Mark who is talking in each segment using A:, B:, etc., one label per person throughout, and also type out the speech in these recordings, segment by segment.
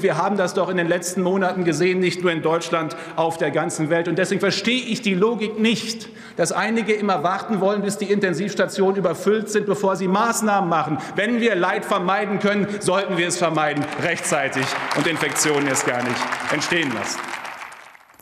A: Wir haben das doch in den letzten Monaten gesehen, nicht nur in Deutschland, auf der ganzen Welt. Und deswegen verstehe ich die Logik nicht, dass einige immer warten wollen, bis die Intensivstationen überfüllt sind, bevor sie Maßnahmen machen. Wenn wir Leid vermeiden können, sollten wir es vermeiden, rechtzeitig und Infektionen erst gar nicht entstehen lassen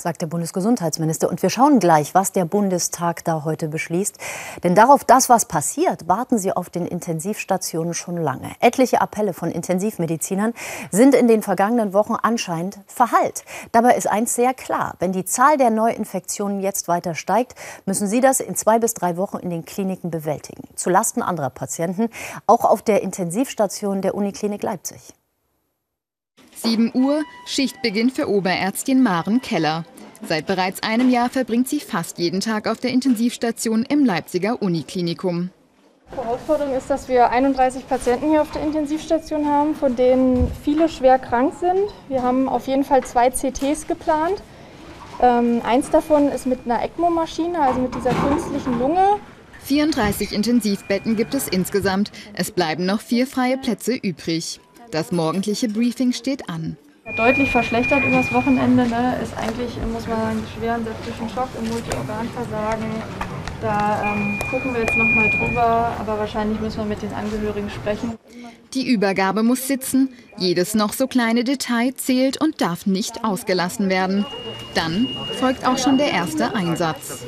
B: sagt der Bundesgesundheitsminister. Und wir schauen gleich, was der Bundestag da heute beschließt. Denn darauf, das, was passiert, warten Sie auf den Intensivstationen schon lange. Etliche Appelle von Intensivmedizinern sind in den vergangenen Wochen anscheinend verhallt. Dabei ist eins sehr klar. Wenn die Zahl der Neuinfektionen jetzt weiter steigt, müssen Sie das in zwei bis drei Wochen in den Kliniken bewältigen. Zulasten anderer Patienten, auch auf der Intensivstation der Uniklinik Leipzig.
C: 7 Uhr, Schichtbeginn für Oberärztin Maren Keller. Seit bereits einem Jahr verbringt sie fast jeden Tag auf der Intensivstation im Leipziger Uniklinikum.
D: Herausforderung ist, dass wir 31 Patienten hier auf der Intensivstation haben, von denen viele schwer krank sind. Wir haben auf jeden Fall zwei CTs geplant. Ähm, eins davon ist mit einer ECMO-Maschine, also mit dieser künstlichen Lunge.
C: 34 Intensivbetten gibt es insgesamt. Es bleiben noch vier freie Plätze übrig. Das morgendliche Briefing steht an.
D: Deutlich verschlechtert übers Wochenende ne, ist eigentlich, muss man sagen, schweren septischen Schock im Multiorganversagen. Da ähm, gucken wir jetzt nochmal drüber, aber wahrscheinlich müssen wir mit den Angehörigen sprechen.
C: Die Übergabe muss sitzen. Jedes noch so kleine Detail zählt und darf nicht ausgelassen werden. Dann folgt auch schon der erste Einsatz.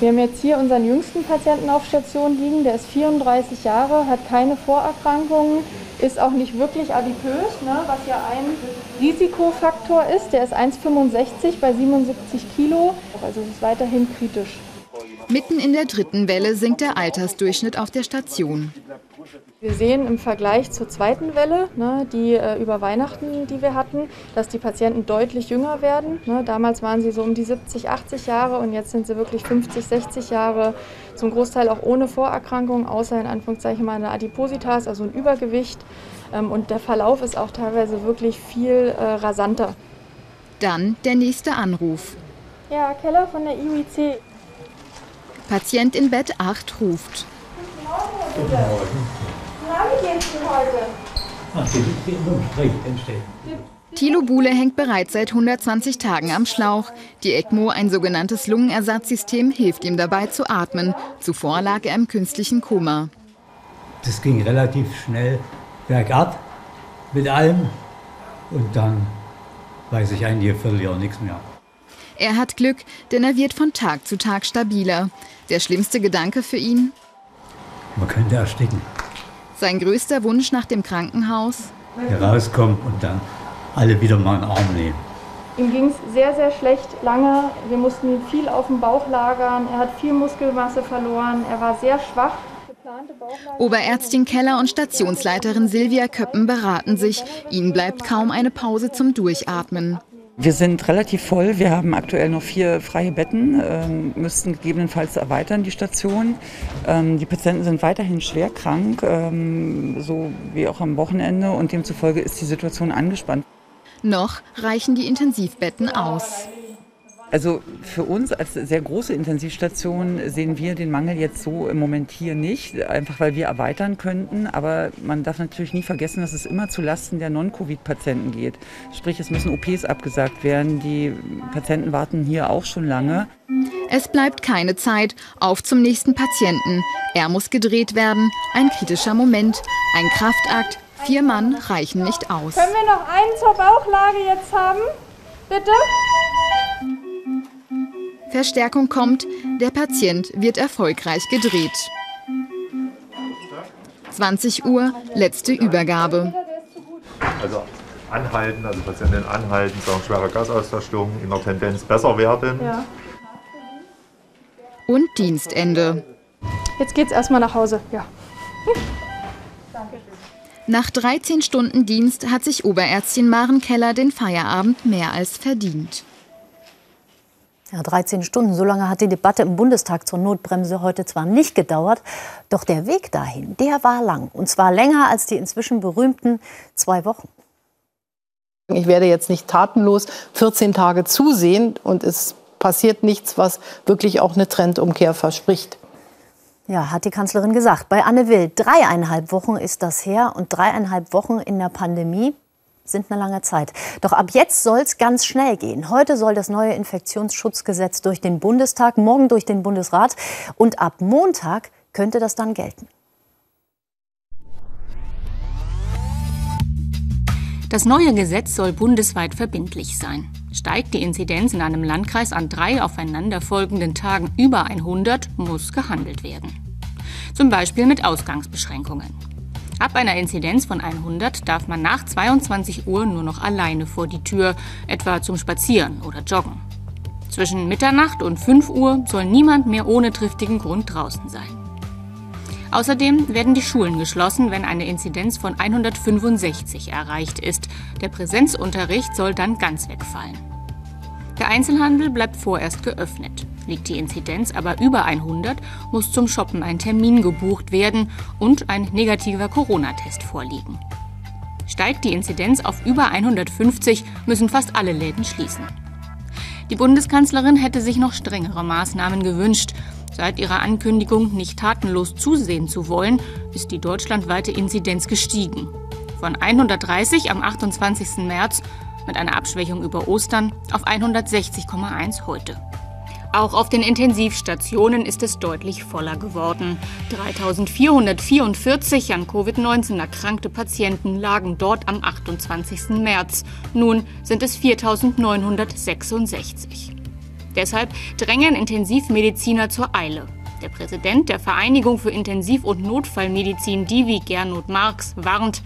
D: Wir haben jetzt hier unseren jüngsten Patienten auf Station liegen. Der ist 34 Jahre, hat keine Vorerkrankungen, ist auch nicht wirklich adipös, ne, was ja ein Risikofaktor ist. Der ist 1,65 bei 77 Kilo, also ist weiterhin kritisch.
C: Mitten in der dritten Welle sinkt der Altersdurchschnitt auf der Station.
D: Wir sehen im Vergleich zur zweiten Welle, ne, die äh, über Weihnachten, die wir hatten, dass die Patienten deutlich jünger werden. Ne. Damals waren sie so um die 70, 80 Jahre und jetzt sind sie wirklich 50, 60 Jahre, zum Großteil auch ohne Vorerkrankung, außer in Anführungszeichen mal eine Adipositas, also ein Übergewicht. Ähm, und der Verlauf ist auch teilweise wirklich viel äh, rasanter.
C: Dann der nächste Anruf.
D: Ja, Keller von der IUIC.
C: Patient in Bett 8 ruft.
D: Guten Morgen, Guten Morgen. Ihnen heute? Ach, Sie
C: Thilo Buhle hängt bereits seit 120 Tagen am Schlauch. Die ECMO, ein sogenanntes Lungenersatzsystem, hilft ihm dabei zu atmen. Zuvor lag er im künstlichen Koma.
E: Das ging relativ schnell bergab mit allem. Und dann weiß ich eigentlich ein Vierteljahr nichts mehr.
C: Er hat Glück, denn er wird von Tag zu Tag stabiler. Der schlimmste Gedanke für ihn?
E: Man könnte ersticken.
C: Sein größter Wunsch nach dem Krankenhaus?
E: Herauskommen und dann alle wieder mal in den Arm nehmen.
D: Ihm ging es sehr, sehr schlecht lange. Wir mussten ihn viel auf dem Bauch lagern. Er hat viel Muskelmasse verloren. Er war sehr schwach.
C: Oberärztin Keller und Stationsleiterin Silvia Köppen beraten sich. Ihnen bleibt kaum eine Pause zum Durchatmen.
F: Wir sind relativ voll. Wir haben aktuell noch vier freie Betten, ähm, müssten gegebenenfalls erweitern die Station. Ähm, die Patienten sind weiterhin schwer krank, ähm, so wie auch am Wochenende und demzufolge ist die Situation angespannt.
C: Noch reichen die Intensivbetten aus.
F: Also für uns als sehr große Intensivstation sehen wir den Mangel jetzt so im Moment hier nicht, einfach weil wir erweitern könnten. Aber man darf natürlich nie vergessen, dass es immer zu Lasten der Non-Covid-Patienten geht. Sprich, es müssen OPs abgesagt werden. Die Patienten warten hier auch schon lange.
C: Es bleibt keine Zeit. Auf zum nächsten Patienten. Er muss gedreht werden. Ein kritischer Moment. Ein Kraftakt. Vier Mann reichen nicht aus.
D: Können wir noch einen zur Bauchlage jetzt haben? Bitte?
C: Verstärkung kommt, der Patient wird erfolgreich gedreht. 20 Uhr, letzte Übergabe.
G: Also anhalten, also Patientin anhalten, sagen schwere Gasaustastung, in der Tendenz besser werden. Ja.
C: Und Dienstende.
D: Jetzt geht's erstmal nach Hause, ja.
C: Danke. Nach 13 Stunden Dienst hat sich Oberärztin Maren Keller den Feierabend mehr als verdient.
B: Ja, 13 Stunden, so lange hat die Debatte im Bundestag zur Notbremse heute zwar nicht gedauert, doch der Weg dahin, der war lang. Und zwar länger als die inzwischen berühmten zwei Wochen.
H: Ich werde jetzt nicht tatenlos 14 Tage zusehen und es passiert nichts, was wirklich auch eine Trendumkehr verspricht.
B: Ja, hat die Kanzlerin gesagt. Bei Anne Will, dreieinhalb Wochen ist das her und dreieinhalb Wochen in der Pandemie sind eine lange Zeit. Doch ab jetzt soll es ganz schnell gehen. Heute soll das neue Infektionsschutzgesetz durch den Bundestag, morgen durch den Bundesrat und ab Montag könnte das dann gelten.
I: Das neue Gesetz soll bundesweit verbindlich sein. Steigt die Inzidenz in einem Landkreis an drei aufeinanderfolgenden Tagen über 100, muss gehandelt werden. Zum Beispiel mit Ausgangsbeschränkungen. Ab einer Inzidenz von 100 darf man nach 22 Uhr nur noch alleine vor die Tür, etwa zum Spazieren oder Joggen. Zwischen Mitternacht und 5 Uhr soll niemand mehr ohne triftigen Grund draußen sein. Außerdem werden die Schulen geschlossen, wenn eine Inzidenz von 165 erreicht ist. Der Präsenzunterricht soll dann ganz wegfallen. Der Einzelhandel bleibt vorerst geöffnet. Liegt die Inzidenz aber über 100, muss zum Shoppen ein Termin gebucht werden und ein negativer Corona-Test vorliegen. Steigt die Inzidenz auf über 150, müssen fast alle Läden schließen. Die Bundeskanzlerin hätte sich noch strengere Maßnahmen gewünscht. Seit ihrer Ankündigung, nicht tatenlos zusehen zu wollen, ist die deutschlandweite Inzidenz gestiegen. Von 130 am 28. März mit einer Abschwächung über Ostern auf 160,1 heute. Auch auf den Intensivstationen ist es deutlich voller geworden. 3444 an Covid-19 erkrankte Patienten lagen dort am 28. März. Nun sind es 4966. Deshalb drängen Intensivmediziner zur Eile. Der Präsident der Vereinigung für Intensiv- und Notfallmedizin Divi Gernot Marx warnt,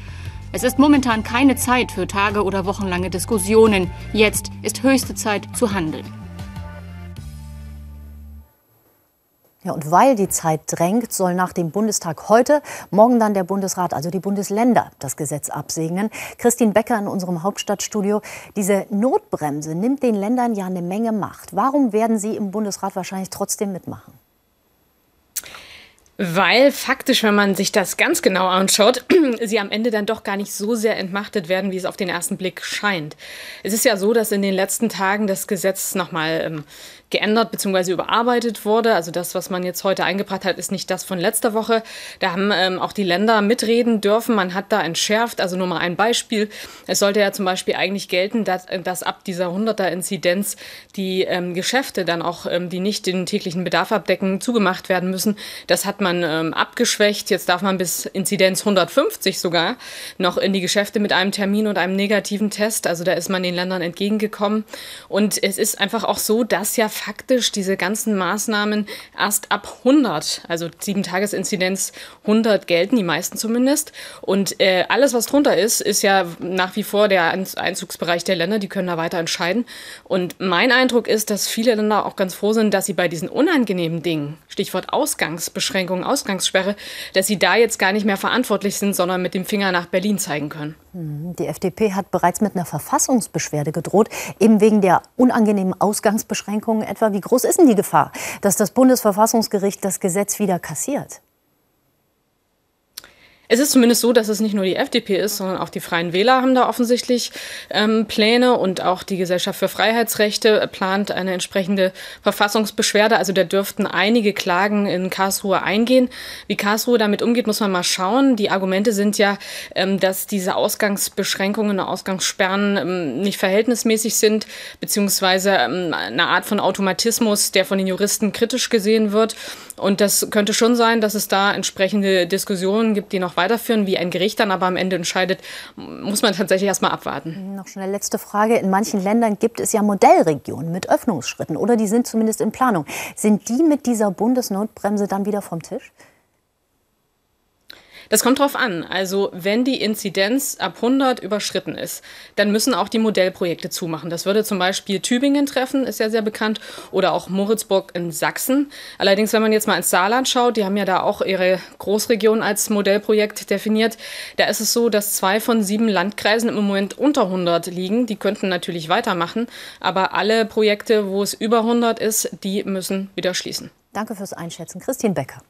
I: es ist momentan keine Zeit für tage- oder wochenlange Diskussionen. Jetzt ist höchste Zeit zu handeln.
B: Ja, und weil die Zeit drängt, soll nach dem Bundestag heute, morgen dann der Bundesrat, also die Bundesländer, das Gesetz absegnen. Christine Becker in unserem Hauptstadtstudio. Diese Notbremse nimmt den Ländern ja eine Menge Macht. Warum werden Sie im Bundesrat wahrscheinlich trotzdem mitmachen?
J: Weil faktisch, wenn man sich das ganz genau anschaut, sie am Ende dann doch gar nicht so sehr entmachtet werden, wie es auf den ersten Blick scheint. Es ist ja so, dass in den letzten Tagen das Gesetz nochmal ähm, geändert bzw. überarbeitet wurde. Also das, was man jetzt heute eingebracht hat, ist nicht das von letzter Woche. Da haben ähm, auch die Länder mitreden dürfen. Man hat da entschärft. Also nur mal ein Beispiel. Es sollte ja zum Beispiel eigentlich gelten, dass, dass ab dieser 100er-Inzidenz die ähm, Geschäfte dann auch, ähm, die nicht den täglichen Bedarf abdecken, zugemacht werden müssen. Das hat man ähm, abgeschwächt. Jetzt darf man bis Inzidenz 150 sogar noch in die Geschäfte mit einem Termin und einem negativen Test. Also da ist man den Ländern entgegengekommen. Und es ist einfach auch so, dass ja faktisch diese ganzen Maßnahmen erst ab 100, also 7-Tages-Inzidenz 100 gelten, die meisten zumindest. Und äh, alles, was drunter ist, ist ja nach wie vor der Einzugsbereich der Länder, die können da weiter entscheiden. Und mein Eindruck ist, dass viele Länder auch ganz froh sind, dass sie bei diesen unangenehmen Dingen, Stichwort Ausgangsbeschränkungen, Ausgangssperre, dass sie da jetzt gar nicht mehr verantwortlich sind, sondern mit dem Finger nach Berlin zeigen können.
B: Hm, die FDP hat bereits mit einer Verfassungsbeschwerde gedroht, eben wegen der unangenehmen Ausgangsbeschränkungen etwa. Wie groß ist denn die Gefahr, dass das Bundesverfassungsgericht das Gesetz wieder kassiert?
J: Es ist zumindest so, dass es nicht nur die FDP ist, sondern auch die Freien Wähler haben da offensichtlich ähm, Pläne und auch die Gesellschaft für Freiheitsrechte plant eine entsprechende Verfassungsbeschwerde. Also da dürften einige Klagen in Karlsruhe eingehen. Wie Karlsruhe damit umgeht, muss man mal schauen. Die Argumente sind ja, ähm, dass diese Ausgangsbeschränkungen, Ausgangssperren ähm, nicht verhältnismäßig sind, beziehungsweise ähm, eine Art von Automatismus, der von den Juristen kritisch gesehen wird. Und das könnte schon sein, dass es da entsprechende Diskussionen gibt, die noch weiterführen. Wie ein Gericht dann aber am Ende entscheidet, muss man tatsächlich erst abwarten.
B: Noch schnell letzte Frage. In manchen Ländern gibt es ja Modellregionen mit Öffnungsschritten oder die sind zumindest in Planung. Sind die mit dieser Bundesnotbremse dann wieder vom Tisch?
J: Das kommt drauf an. Also wenn die Inzidenz ab 100 überschritten ist, dann müssen auch die Modellprojekte zumachen. Das würde zum Beispiel Tübingen treffen, ist ja sehr bekannt, oder auch Moritzburg in Sachsen. Allerdings, wenn man jetzt mal ins Saarland schaut, die haben ja da auch ihre Großregion als Modellprojekt definiert. Da ist es so, dass zwei von sieben Landkreisen im Moment unter 100 liegen. Die könnten natürlich weitermachen, aber alle Projekte, wo es über 100 ist, die müssen wieder schließen.
B: Danke fürs Einschätzen. Christine Becker.